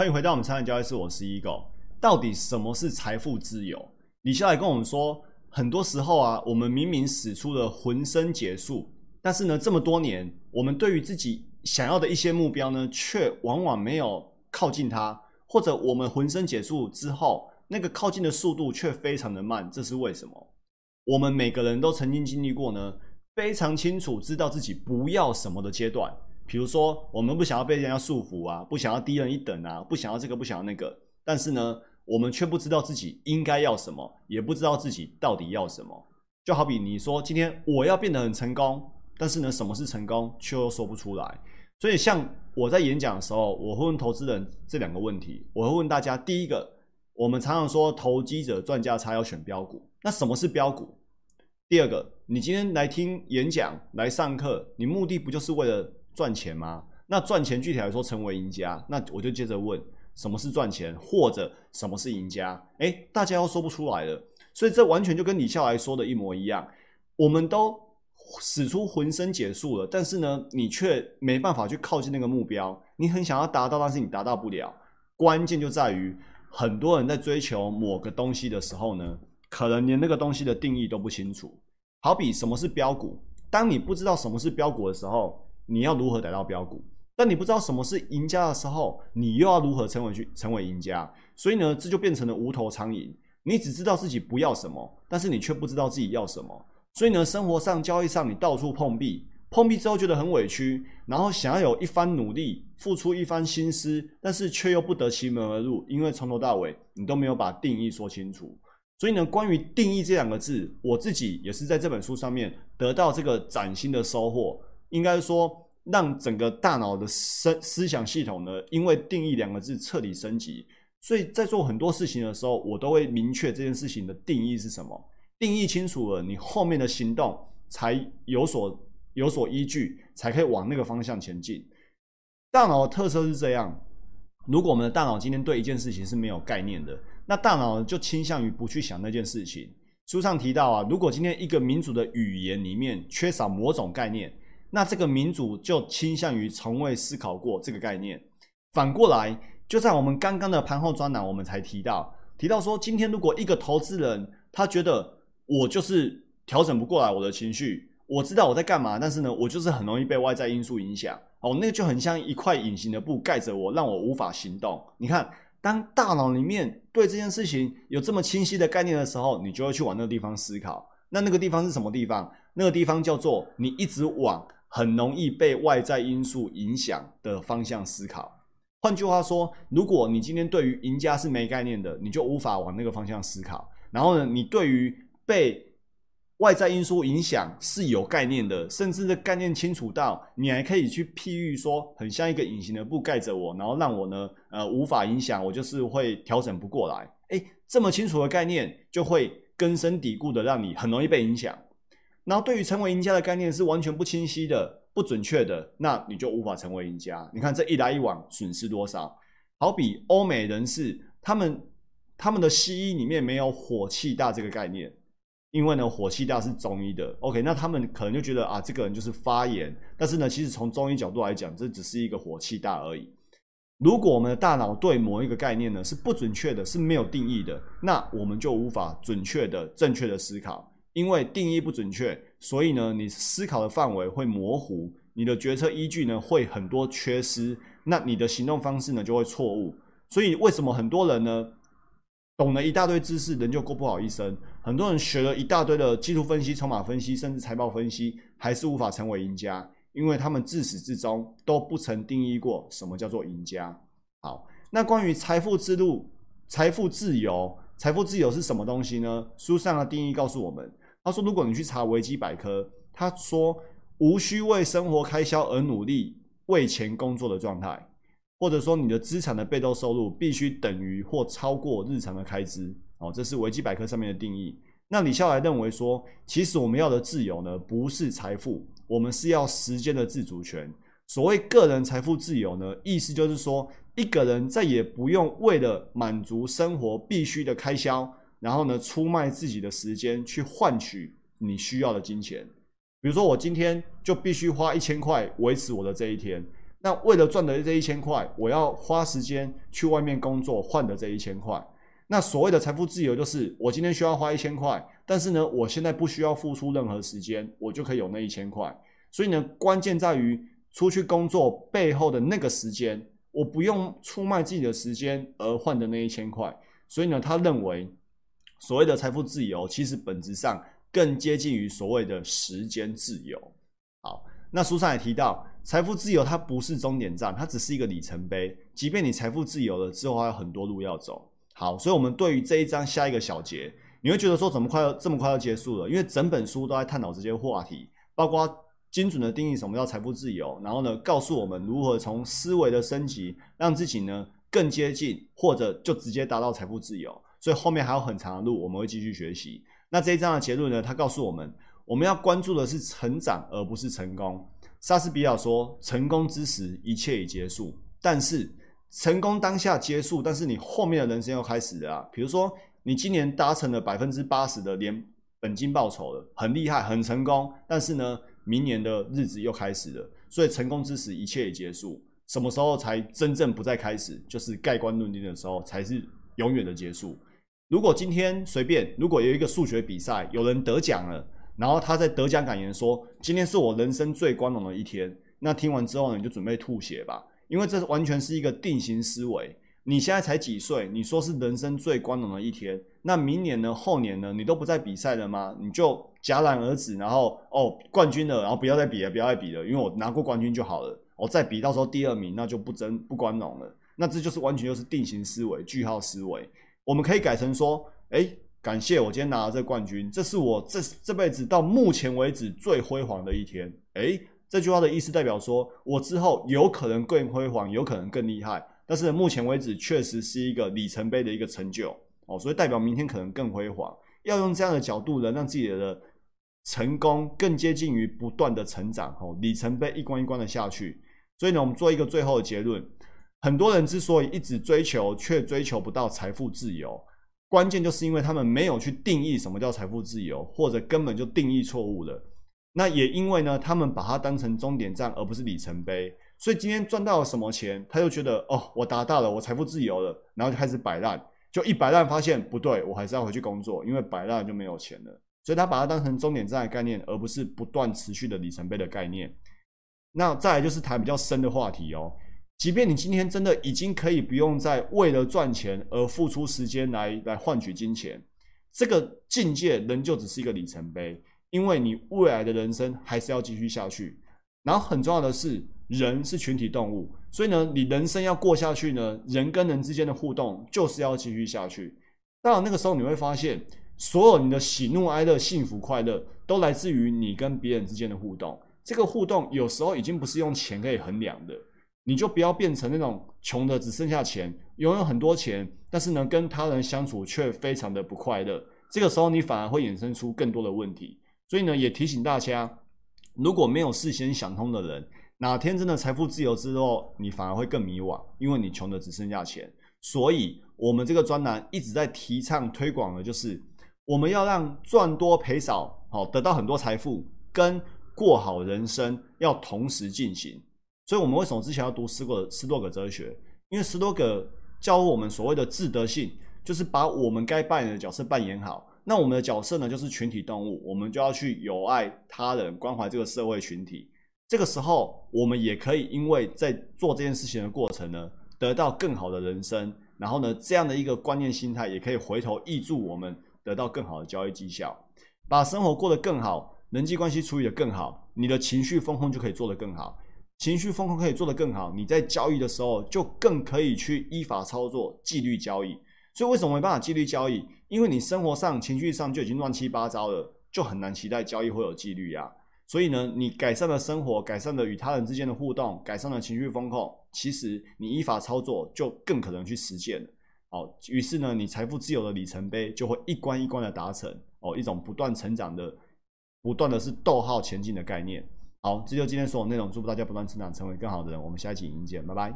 欢迎回到我们财产交易室，我是 Ego。到底什么是财富自由？李笑来跟我们说，很多时候啊，我们明明使出了浑身解数，但是呢，这么多年，我们对于自己想要的一些目标呢，却往往没有靠近它，或者我们浑身解数之后，那个靠近的速度却非常的慢，这是为什么？我们每个人都曾经经历过呢，非常清楚知道自己不要什么的阶段。比如说，我们不想要被人家束缚啊，不想要低人一等啊，不想要这个，不想要那个。但是呢，我们却不知道自己应该要什么，也不知道自己到底要什么。就好比你说今天我要变得很成功，但是呢，什么是成功，却又说不出来。所以，像我在演讲的时候，我会问投资人这两个问题。我会问大家：第一个，我们常常说投机者赚价差要选标股，那什么是标股？第二个，你今天来听演讲、来上课，你目的不就是为了？赚钱吗？那赚钱具体来说，成为赢家，那我就接着问：什么是赚钱，或者什么是赢家？诶，大家又说不出来了。所以这完全就跟李笑来说的一模一样。我们都使出浑身解数了，但是呢，你却没办法去靠近那个目标。你很想要达到，但是你达到不了。关键就在于，很多人在追求某个东西的时候呢，可能连那个东西的定义都不清楚。好比什么是标股，当你不知道什么是标股的时候。你要如何逮到标股？但你不知道什么是赢家的时候，你又要如何成为去成为赢家？所以呢，这就变成了无头苍蝇。你只知道自己不要什么，但是你却不知道自己要什么。所以呢，生活上、交易上，你到处碰壁，碰壁之后觉得很委屈，然后想要有一番努力，付出一番心思，但是却又不得其门而入，因为从头到尾你都没有把定义说清楚。所以呢，关于定义这两个字，我自己也是在这本书上面得到这个崭新的收获。应该说，让整个大脑的思思想系统呢，因为定义两个字彻底升级。所以在做很多事情的时候，我都会明确这件事情的定义是什么。定义清楚了，你后面的行动才有所有所依据，才可以往那个方向前进。大脑的特色是这样：如果我们的大脑今天对一件事情是没有概念的，那大脑就倾向于不去想那件事情。书上提到啊，如果今天一个民族的语言里面缺少某种概念，那这个民主就倾向于从未思考过这个概念。反过来，就在我们刚刚的盘后专栏，我们才提到提到说，今天如果一个投资人他觉得我就是调整不过来我的情绪，我知道我在干嘛，但是呢，我就是很容易被外在因素影响。哦，那个就很像一块隐形的布盖着我，让我无法行动。你看，当大脑里面对这件事情有这么清晰的概念的时候，你就会去往那个地方思考。那那个地方是什么地方？那个地方叫做你一直往。很容易被外在因素影响的方向思考。换句话说，如果你今天对于赢家是没概念的，你就无法往那个方向思考。然后呢，你对于被外在因素影响是有概念的，甚至的概念清楚到你还可以去譬喻说，很像一个隐形的布盖着我，然后让我呢，呃，无法影响我，就是会调整不过来。诶，这么清楚的概念，就会根深蒂固的让你很容易被影响。然后，对于成为赢家的概念是完全不清晰的、不准确的，那你就无法成为赢家。你看这一来一往，损失多少？好比欧美人士，他们他们的西医里面没有火气大这个概念，因为呢，火气大是中医的。OK，那他们可能就觉得啊，这个人就是发炎。但是呢，其实从中医角度来讲，这只是一个火气大而已。如果我们的大脑对某一个概念呢是不准确的，是没有定义的，那我们就无法准确的、正确的思考。因为定义不准确，所以呢，你思考的范围会模糊，你的决策依据呢会很多缺失，那你的行动方式呢就会错误。所以为什么很多人呢懂了一大堆知识，人就过不好一生？很多人学了一大堆的技术分析、筹码分析，甚至财报分析，还是无法成为赢家，因为他们自始至终都不曾定义过什么叫做赢家。好，那关于财富之路、财富自由、财富自由是什么东西呢？书上的定义告诉我们。他说：“如果你去查维基百科，他说无需为生活开销而努力为钱工作的状态，或者说你的资产的被动收入必须等于或超过日常的开支。哦，这是维基百科上面的定义。那李笑来认为说，其实我们要的自由呢，不是财富，我们是要时间的自主权。所谓个人财富自由呢，意思就是说，一个人再也不用为了满足生活必须的开销。”然后呢，出卖自己的时间去换取你需要的金钱。比如说，我今天就必须花一千块维持我的这一天。那为了赚的这一千块，我要花时间去外面工作换的这一千块。那所谓的财富自由，就是我今天需要花一千块，但是呢，我现在不需要付出任何时间，我就可以有那一千块。所以呢，关键在于出去工作背后的那个时间，我不用出卖自己的时间而换的那一千块。所以呢，他认为所谓的财富自由，其实本质上更接近于所谓的时间自由。好，那书上也提到，财富自由它不是终点站，它只是一个里程碑。即便你财富自由了之后，还有很多路要走。好，所以，我们对于这一章下一个小节，你会觉得说，怎么快要这么快要结束了？因为整本书都在探讨这些话题，包括精准的定义什么叫财富自由，然后呢，告诉我们如何从思维的升级，让自己呢更接近，或者就直接达到财富自由。所以后面还有很长的路，我们会继续学习。那这一章的结论呢？他告诉我们，我们要关注的是成长，而不是成功。莎士比亚说：“成功之时，一切已结束。”但是。成功当下结束，但是你后面的人生又开始了啊！比如说，你今年达成了百分之八十的连本金报酬了，很厉害，很成功。但是呢，明年的日子又开始了，所以成功之时，一切已结束。什么时候才真正不再开始？就是盖棺论定的时候，才是永远的结束。如果今天随便，如果有一个数学比赛，有人得奖了，然后他在得奖感言说：“今天是我人生最光荣的一天。”那听完之后呢，你就准备吐血吧。因为这完全是一个定型思维。你现在才几岁？你说是人生最光荣的一天，那明年呢？后年呢？你都不再比赛了吗？你就戛然而止，然后哦，冠军了，然后不要再比了，不要再比了，因为我拿过冠军就好了。我再比，到时候第二名，那就不争不光荣了。那这就是完全就是定型思维、句号思维。我们可以改成说：哎，感谢我今天拿了这冠军，这是我这这辈子到目前为止最辉煌的一天。哎。这句话的意思代表说，我之后有可能更辉煌，有可能更厉害，但是目前为止确实是一个里程碑的一个成就哦，所以代表明天可能更辉煌。要用这样的角度呢，让自己的成功更接近于不断的成长哦，里程碑一关一关的下去。所以呢，我们做一个最后的结论：很多人之所以一直追求却追求不到财富自由，关键就是因为他们没有去定义什么叫财富自由，或者根本就定义错误了。那也因为呢，他们把它当成终点站，而不是里程碑，所以今天赚到了什么钱，他就觉得哦，我达到了，我财富自由了，然后就开始摆烂，就一摆烂发现不对，我还是要回去工作，因为摆烂就没有钱了，所以他把它当成终点站的概念，而不是不断持续的里程碑的概念。那再来就是谈比较深的话题哦，即便你今天真的已经可以不用再为了赚钱而付出时间来来换取金钱，这个境界仍旧只是一个里程碑。因为你未来的人生还是要继续下去，然后很重要的是，人是群体动物，所以呢，你人生要过下去呢，人跟人之间的互动就是要继续下去。当然，那个时候你会发现，所有你的喜怒哀乐、幸福快乐，都来自于你跟别人之间的互动。这个互动有时候已经不是用钱可以衡量的，你就不要变成那种穷的只剩下钱，拥有很多钱，但是呢，跟他人相处却非常的不快乐。这个时候，你反而会衍生出更多的问题。所以呢，也提醒大家，如果没有事先想通的人，哪天真的财富自由之后，你反而会更迷惘，因为你穷的只剩下钱。所以，我们这个专栏一直在提倡推广的，就是我们要让赚多赔少，好得到很多财富，跟过好人生要同时进行。所以，我们为什么之前要读斯多斯多葛哲学？因为斯多葛教我们所谓的自德性，就是把我们该扮演的角色扮演好。那我们的角色呢，就是群体动物，我们就要去友爱他人，关怀这个社会群体。这个时候，我们也可以因为在做这件事情的过程呢，得到更好的人生。然后呢，这样的一个观念心态，也可以回头益助我们得到更好的交易绩效，把生活过得更好，人际关系处理得更好，你的情绪风控就可以做得更好。情绪风控可以做得更好，你在交易的时候就更可以去依法操作，纪律交易。所以为什么没办法纪律交易？因为你生活上、情绪上就已经乱七八糟了，就很难期待交易会有纪律呀。所以呢，你改善了生活，改善了与他人之间的互动，改善了情绪风控，其实你依法操作就更可能去实践。好，于是呢，你财富自由的里程碑就会一关一关的达成。哦，一种不断成长的、不断的是逗号前进的概念。好，这就今天所有内容，祝福大家不断成长，成为更好的人。我们下一期影见，拜拜。